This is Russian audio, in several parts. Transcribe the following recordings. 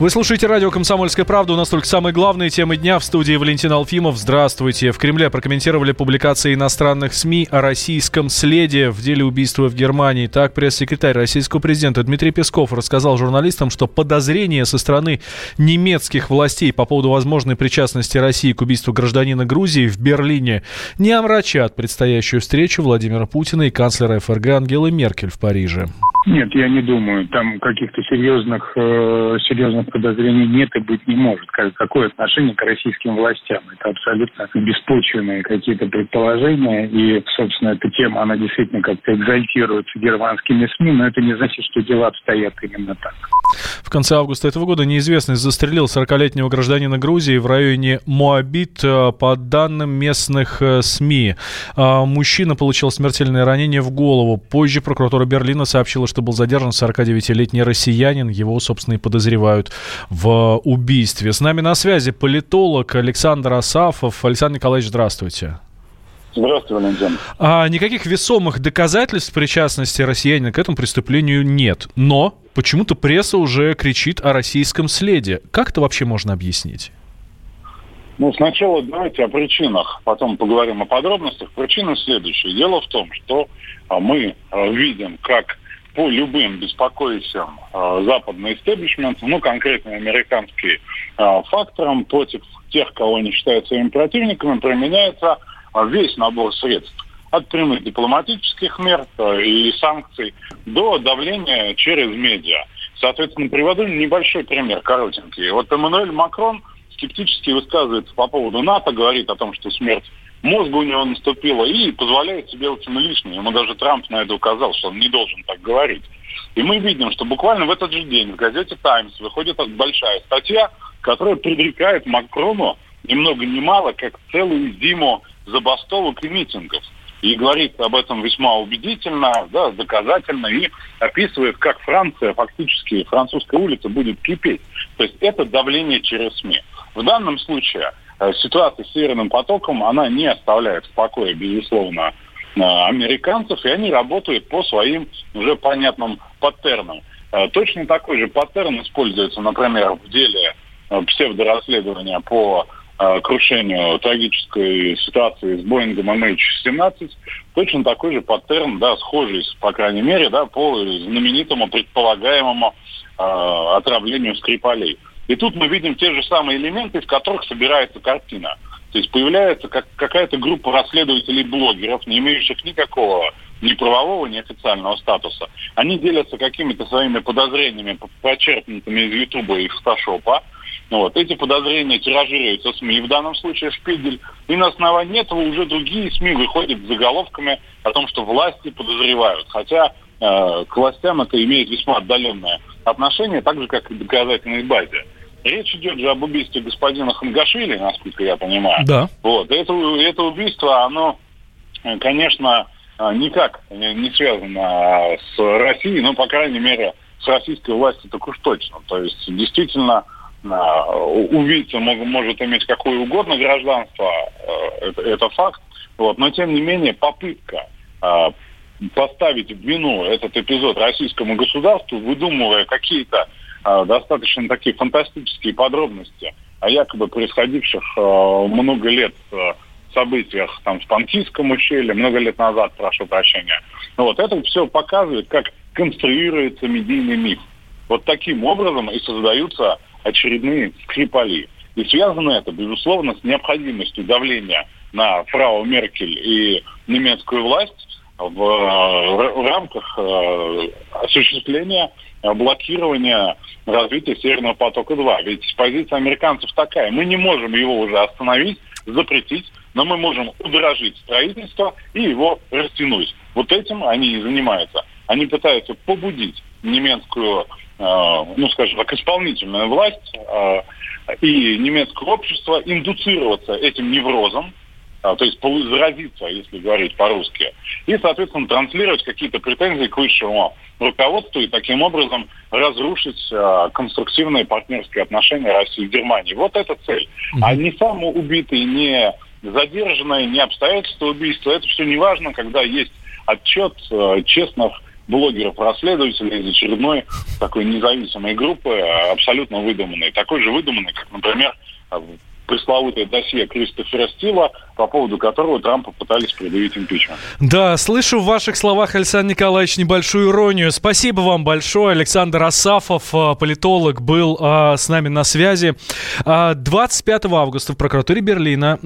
Вы слушаете радио «Комсомольская правда». У нас только самые главные темы дня. В студии Валентин Алфимов. Здравствуйте. В Кремле прокомментировали публикации иностранных СМИ о российском следе в деле убийства в Германии. Так, пресс-секретарь российского президента Дмитрий Песков рассказал журналистам, что подозрения со стороны немецких властей по поводу возможной причастности России к убийству гражданина Грузии в Берлине не омрачат предстоящую встречу Владимира Путина и канцлера ФРГ Ангелы Меркель в Париже. Нет, я не думаю. Там каких-то серьезных, э, серьезных подозрений нет и быть не может. Какое отношение к российским властям? Это абсолютно беспочвенные какие-то предположения. И, собственно, эта тема, она действительно как-то экзальтируется германскими СМИ, но это не значит, что дела обстоят именно так. В конце августа этого года неизвестный застрелил 40-летнего гражданина Грузии в районе Моабит, э, по данным местных э, СМИ. А, мужчина получил смертельное ранение в голову. Позже прокуратура Берлина сообщила, что был задержан 49-летний россиянин. Его, собственно, и подозревают в убийстве. С нами на связи политолог Александр Асафов. Александр Николаевич, здравствуйте. Здравствуйте, Валентин. А, никаких весомых доказательств причастности россиянина к этому преступлению нет. Но почему-то пресса уже кричит о российском следе. Как это вообще можно объяснить? Ну, сначала давайте о причинах, потом поговорим о подробностях. Причина следующая. Дело в том, что а, мы а, видим, как по любым беспокоящим э, западный истеблишмент, ну, конкретно американские э, факторам против тех, кого они считают своими противниками, применяется э, весь набор средств. От прямых дипломатических мер э, и санкций до давления через медиа. Соответственно, приведу небольшой пример, коротенький. Вот Эммануэль Макрон скептически высказывается по поводу НАТО, говорит о том, что смерть мозга у него наступила и позволяет себе очень лишнее. Ему даже Трамп на это указал, что он не должен так говорить. И мы видим, что буквально в этот же день в газете «Таймс» выходит большая статья, которая предрекает Макрону ни много ни мало, как целую зиму забастовок и митингов. И говорит об этом весьма убедительно, да, доказательно, и описывает, как Франция, фактически французская улица будет кипеть. То есть это давление через СМИ. В данном случае ситуация с Северным потоком, она не оставляет в покое, безусловно, э, американцев, и они работают по своим уже понятным паттернам. Э, точно такой же паттерн используется, например, в деле псевдорасследования по крушению трагической ситуации с Боингом MH17. Точно такой же паттерн, да, схожий, по крайней мере, да, по знаменитому предполагаемому э, отравлению Скрипалей. И тут мы видим те же самые элементы, из которых собирается картина. То есть появляется как, какая-то группа расследователей-блогеров, не имеющих никакого ни правового, ни официального статуса. Они делятся какими-то своими подозрениями, почерпнутыми из Ютуба и Фотошопа. Вот. Эти подозрения тиражируются СМИ, в данном случае Шпигель. И на основании этого уже другие СМИ выходят с заголовками о том, что власти подозревают. Хотя э, к властям это имеет весьма отдаленное отношение, так же, как и к доказательной базе. Речь идет же об убийстве господина Хангашвили, насколько я понимаю. Да. Вот. Это, это убийство, оно, конечно, никак не связано с Россией, но, по крайней мере, с российской властью так уж точно. То есть, действительно, убийца может иметь какое угодно гражданство, э, это, это факт. Вот. Но, тем не менее, попытка э, поставить в вину этот эпизод российскому государству, выдумывая какие-то а, достаточно такие фантастические подробности о якобы происходивших а, много лет а, событиях там в Пантийском ущелье, много лет назад, прошу прощения. Ну вот это все показывает, как конструируется медийный миф. Вот таким образом и создаются очередные скрипали. И связано это, безусловно, с необходимостью давления на фрау Меркель и немецкую власть в, в рамках осуществления блокирования развития Северного потока-2. Ведь позиция американцев такая. Мы не можем его уже остановить, запретить, но мы можем удорожить строительство и его растянуть. Вот этим они и занимаются. Они пытаются побудить немецкую, э, ну, скажем так, исполнительную власть э, и немецкое общество индуцироваться этим неврозом, то есть заразиться, если говорить по-русски, и, соответственно, транслировать какие-то претензии к высшему руководству и таким образом разрушить а, конструктивные партнерские отношения России и Германии. Вот эта цель. А не сам убитый, не задержанный, не обстоятельства убийства, это все не важно, когда есть отчет э, честных блогеров-расследователей из очередной такой независимой группы, абсолютно выдуманной. Такой же выдуманной, как, например, пресловутое досье Кристофера Стила, по поводу которого Трампа пытались предъявить импичмент. Да, слышу в ваших словах, Александр Николаевич, небольшую иронию. Спасибо вам большое. Александр Асафов, э, политолог, был а, с нами на связи. А, 25 августа в прокуратуре Берлина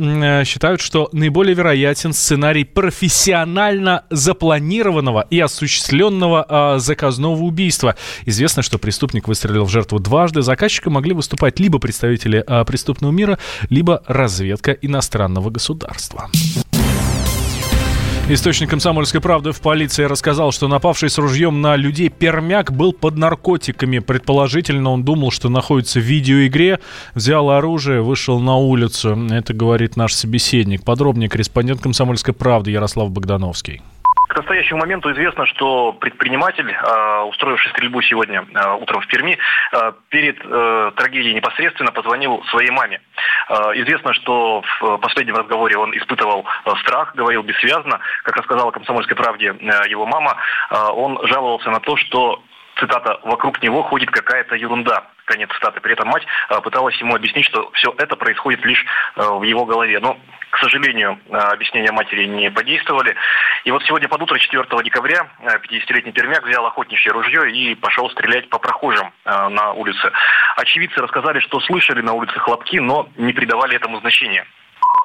считают, что наиболее вероятен сценарий профессионально запланированного и осуществленного а, заказного убийства. Известно, что преступник выстрелил в жертву дважды. Заказчиком могли выступать либо представители а, преступного мира, либо разведка иностранного государства. Источник комсомольской правды в полиции рассказал, что напавший с ружьем на людей пермяк был под наркотиками. Предположительно, он думал, что находится в видеоигре, взял оружие, вышел на улицу. Это говорит наш собеседник. Подробнее корреспондент комсомольской правды Ярослав Богдановский. К настоящему моменту известно, что предприниматель, э, устроивший стрельбу сегодня э, утром в Перми, э, перед трагедией непосредственно позвонил своей маме. Известно, что в последнем разговоре он испытывал страх, говорил бессвязно. Как рассказала «Комсомольской правде» его мама, он жаловался на то, что цитата, вокруг него ходит какая-то ерунда. Конец цитаты. При этом мать а, пыталась ему объяснить, что все это происходит лишь а, в его голове. Но, к сожалению, а, объяснения матери не подействовали. И вот сегодня под утро 4 декабря 50-летний пермяк взял охотничье ружье и пошел стрелять по прохожим на улице. Очевидцы рассказали, что слышали на улице хлопки, но не придавали этому значения.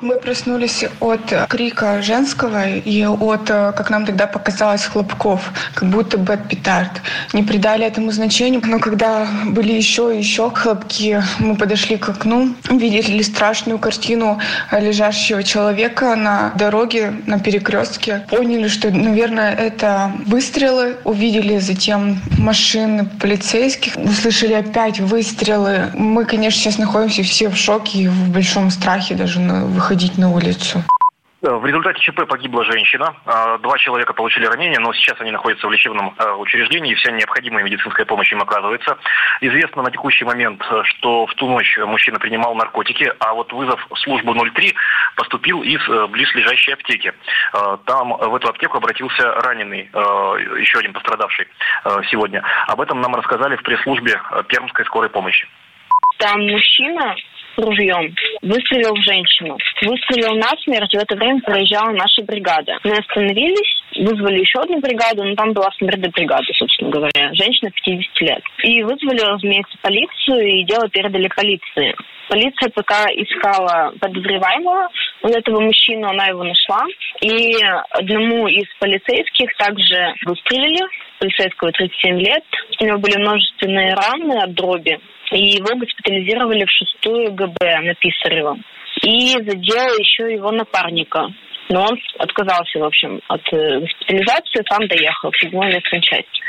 Мы проснулись от крика женского и от, как нам тогда показалось, хлопков, как будто бы от петард. Не придали этому значению, но когда были еще и еще хлопки, мы подошли к окну, видели страшную картину лежащего человека на дороге, на перекрестке. Поняли, что, наверное, это выстрелы. Увидели затем машины полицейских. Услышали опять выстрелы. Мы, конечно, сейчас находимся все в шоке и в большом страхе даже выходе выходить на улицу. Э, в результате ЧП погибла женщина. Э, два человека получили ранения, но сейчас они находятся в лечебном э, учреждении, и вся необходимая медицинская помощь им оказывается. Известно на текущий момент, что в ту ночь мужчина принимал наркотики, а вот вызов в службу 03 поступил из близлежащей аптеки. Там в эту аптеку обратился раненый, еще один пострадавший сегодня. Об этом нам рассказали в пресс-службе Пермской скорой помощи. Там мужчина ружьем, выстрелил в женщину. Выстрелил насмерть, в это время проезжала наша бригада. Мы остановились, вызвали еще одну бригаду, но там была смертная бригада, собственно говоря. Женщина 50 лет. И вызвали, разумеется, полицию, и дело передали полиции. Полиция пока искала подозреваемого, у этого мужчину она его нашла. И одному из полицейских также выстрелили, полицейского 37 лет. У него были множественные раны от дроби и его госпитализировали в шестую ГБ на Писарева. И задел еще его напарника. Но он отказался, в общем, от э, госпитализации, сам доехал в седьмой медицинской части.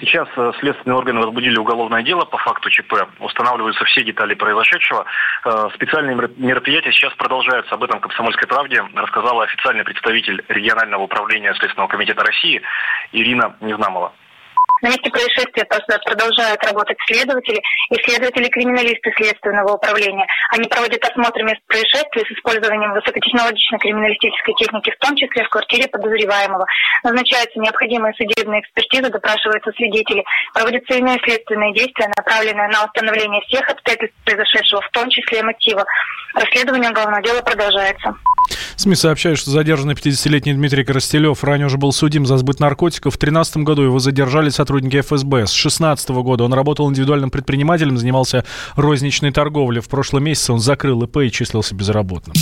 Сейчас э, следственные органы возбудили уголовное дело по факту ЧП. Устанавливаются все детали произошедшего. Э, специальные мероприятия сейчас продолжаются. Об этом «Комсомольской правде» рассказала официальный представитель регионального управления Следственного комитета России Ирина Незнамова. На месте происшествия продолжают работать следователи и следователи-криминалисты Следственного управления. Они проводят осмотр мест происшествия с использованием высокотехнологичной криминалистической техники, в том числе в квартире подозреваемого. Назначаются необходимые судебные экспертизы, допрашиваются свидетели, проводятся иные следственные действия, направленные на установление всех обстоятельств произошедшего, в том числе мотива. Расследование уголовного дела продолжается. СМИ сообщают, что задержанный 50-летний Дмитрий Коростелев ранее уже был судим за сбыт наркотиков. В 2013 году его задержали сотрудники ФСБ. С 2016 года он работал индивидуальным предпринимателем, занимался розничной торговлей. В прошлом месяце он закрыл ИП и числился безработным.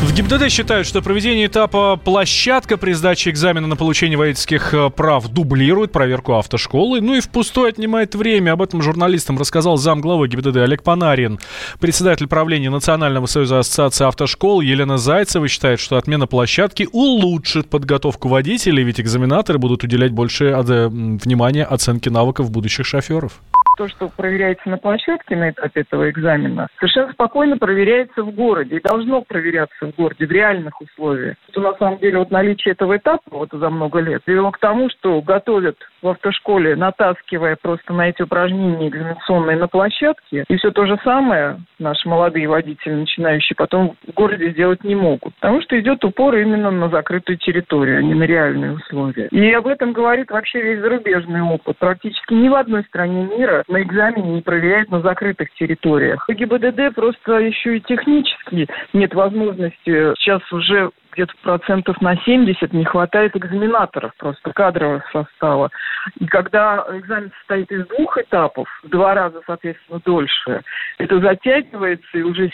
В ГИБДД считают, что проведение этапа площадка при сдаче экзамена на получение водительских э, прав дублирует проверку автошколы, ну и впустую отнимает время. Об этом журналистам рассказал замглавы ГИБДД Олег Панарин. Председатель правления Национального союза ассоциации автошкол Елена Зайцева считает, что отмена площадки улучшит подготовку водителей, ведь экзаменаторы будут уделять больше э, внимания оценке навыков будущих шоферов то, что проверяется на площадке на этапе этого экзамена, совершенно спокойно проверяется в городе и должно проверяться в городе в реальных условиях. Что на самом деле вот наличие этого этапа вот за много лет привело к тому, что готовят в автошколе, натаскивая просто на эти упражнения экзаменационные на площадке. И все то же самое наши молодые водители, начинающие, потом в городе сделать не могут. Потому что идет упор именно на закрытую территорию, а не на реальные условия. И об этом говорит вообще весь зарубежный опыт. Практически ни в одной стране мира на экзамене не проверяют на закрытых территориях. ГИБДД просто еще и технически нет возможности сейчас уже где-то процентов на 70 не хватает экзаменаторов, просто кадрового состава. И когда экзамен состоит из двух этапов, два раза, соответственно, дольше, это затягивается, и уже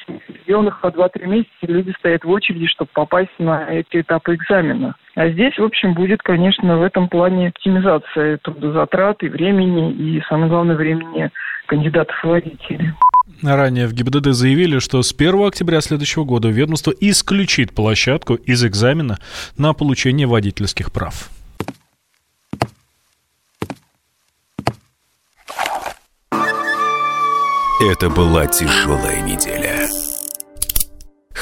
сделанных по 2-3 месяца люди стоят в очереди, чтобы попасть на эти этапы экзамена. А здесь, в общем, будет, конечно, в этом плане оптимизация трудозатрат и времени, и, самое главное, времени кандидатов в водители. Ранее в ГИБДД заявили, что с 1 октября следующего года ведомство исключит площадку из экзамена на получение водительских прав. Это была тяжелая неделя.